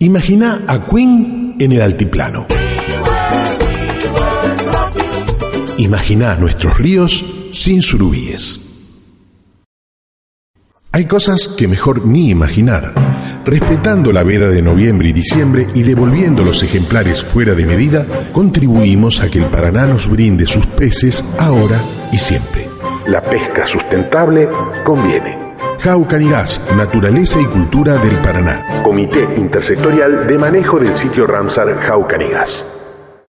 Imagina a Queen en el altiplano. Imagina nuestros ríos sin surubíes. Hay cosas que mejor ni imaginar. Respetando la veda de noviembre y diciembre y devolviendo los ejemplares fuera de medida, contribuimos a que el Paraná nos brinde sus peces ahora y siempre. La pesca sustentable conviene. Jaucanigas, Naturaleza y Cultura del Paraná. Comité Intersectorial de Manejo del sitio Ramsar Jaucanigas.